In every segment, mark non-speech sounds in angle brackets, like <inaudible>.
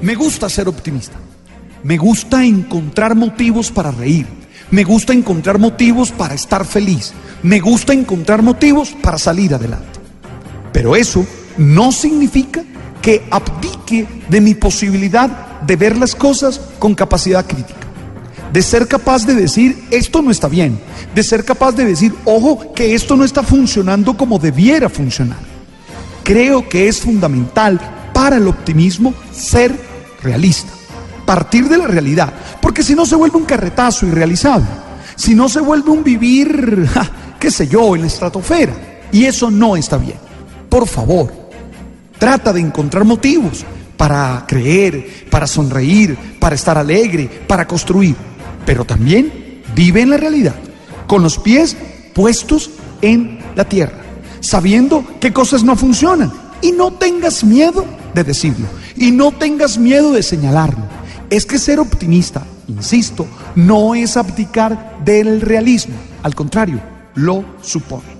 Me gusta ser optimista. Me gusta encontrar motivos para reír. Me gusta encontrar motivos para estar feliz. Me gusta encontrar motivos para salir adelante. Pero eso no significa que abdique de mi posibilidad de ver las cosas con capacidad crítica. De ser capaz de decir, esto no está bien. De ser capaz de decir, ojo, que esto no está funcionando como debiera funcionar. Creo que es fundamental para el optimismo ser realista. Partir de la realidad. Porque si no se vuelve un carretazo irrealizable. Si no se vuelve un vivir, <laughs> qué sé yo, en la estratosfera. Y eso no está bien. Por favor, Trata de encontrar motivos para creer, para sonreír, para estar alegre, para construir. Pero también vive en la realidad, con los pies puestos en la tierra, sabiendo qué cosas no funcionan. Y no tengas miedo de decirlo. Y no tengas miedo de señalarlo. Es que ser optimista, insisto, no es abdicar del realismo. Al contrario, lo supone.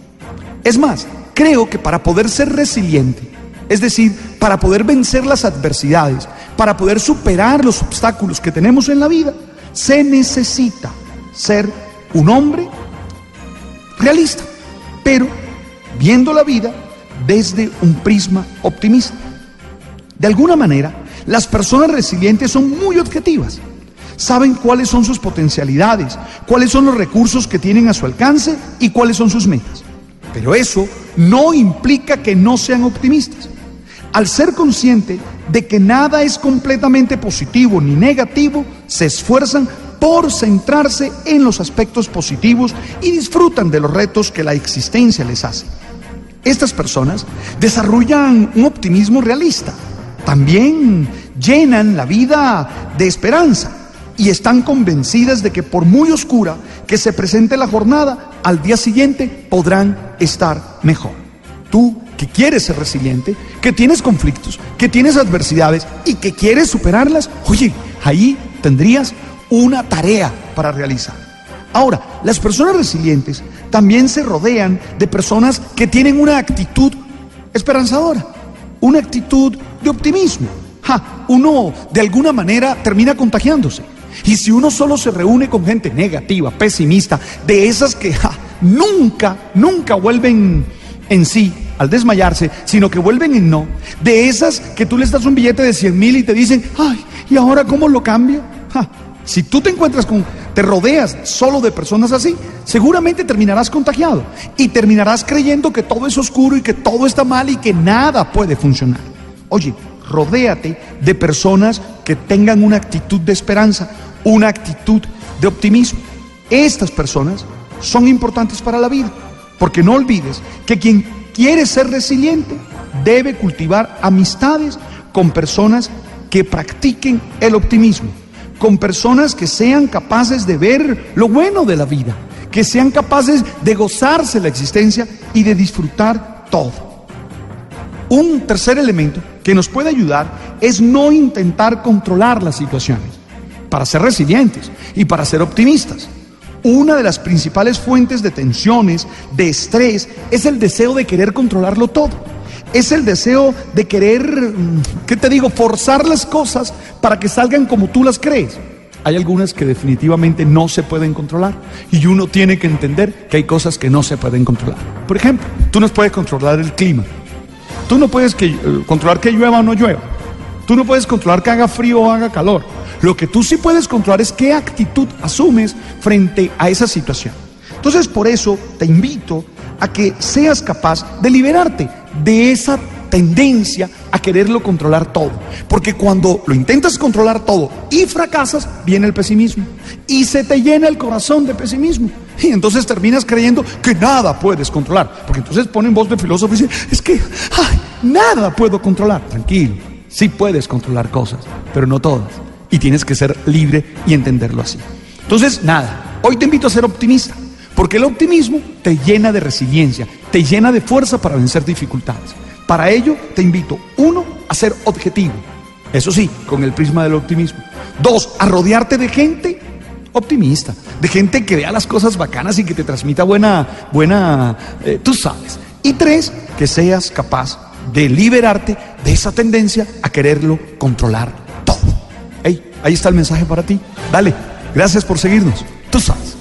Es más, creo que para poder ser resiliente, es decir, para poder vencer las adversidades, para poder superar los obstáculos que tenemos en la vida, se necesita ser un hombre realista, pero viendo la vida desde un prisma optimista. De alguna manera, las personas resilientes son muy objetivas. Saben cuáles son sus potencialidades, cuáles son los recursos que tienen a su alcance y cuáles son sus metas. Pero eso no implica que no sean optimistas. Al ser consciente de que nada es completamente positivo ni negativo, se esfuerzan por centrarse en los aspectos positivos y disfrutan de los retos que la existencia les hace. Estas personas desarrollan un optimismo realista, también llenan la vida de esperanza y están convencidas de que por muy oscura que se presente la jornada, al día siguiente podrán estar mejor. Tú que quieres ser resiliente, que tienes conflictos, que tienes adversidades y que quieres superarlas, oye, ahí tendrías una tarea para realizar. Ahora, las personas resilientes también se rodean de personas que tienen una actitud esperanzadora, una actitud optimismo. Uno de alguna manera termina contagiándose. Y si uno solo se reúne con gente negativa, pesimista, de esas que nunca, nunca vuelven en sí al desmayarse, sino que vuelven en no. De esas que tú les das un billete de 100 mil y te dicen, ay, ¿y ahora cómo lo cambio? Si tú te encuentras con, te rodeas solo de personas así, seguramente terminarás contagiado y terminarás creyendo que todo es oscuro y que todo está mal y que nada puede funcionar. Oye, rodéate de personas que tengan una actitud de esperanza, una actitud de optimismo. Estas personas son importantes para la vida, porque no olvides que quien quiere ser resiliente debe cultivar amistades con personas que practiquen el optimismo, con personas que sean capaces de ver lo bueno de la vida, que sean capaces de gozarse la existencia y de disfrutar todo. Un tercer elemento que nos puede ayudar es no intentar controlar las situaciones para ser resilientes y para ser optimistas. Una de las principales fuentes de tensiones, de estrés, es el deseo de querer controlarlo todo. Es el deseo de querer, ¿qué te digo?, forzar las cosas para que salgan como tú las crees. Hay algunas que definitivamente no se pueden controlar y uno tiene que entender que hay cosas que no se pueden controlar. Por ejemplo, tú no puedes controlar el clima. Tú no puedes eh, controlar que llueva o no llueva. Tú no puedes controlar que haga frío o haga calor. Lo que tú sí puedes controlar es qué actitud asumes frente a esa situación. Entonces, por eso te invito a que seas capaz de liberarte de esa tendencia a quererlo controlar todo. Porque cuando lo intentas controlar todo y fracasas, viene el pesimismo. Y se te llena el corazón de pesimismo. Y entonces terminas creyendo que nada puedes controlar. Porque entonces ponen voz de filósofo y dicen, es que ay, nada puedo controlar. Tranquilo, sí puedes controlar cosas, pero no todas. Y tienes que ser libre y entenderlo así. Entonces, nada, hoy te invito a ser optimista, porque el optimismo te llena de resiliencia, te llena de fuerza para vencer dificultades. Para ello, te invito, uno, a ser objetivo. Eso sí, con el prisma del optimismo. Dos, a rodearte de gente optimista, de gente que vea las cosas bacanas y que te transmita buena, buena, eh, tú sabes. Y tres, que seas capaz de liberarte de esa tendencia a quererlo controlar todo. Hey, ahí está el mensaje para ti. Dale, gracias por seguirnos. Tú sabes.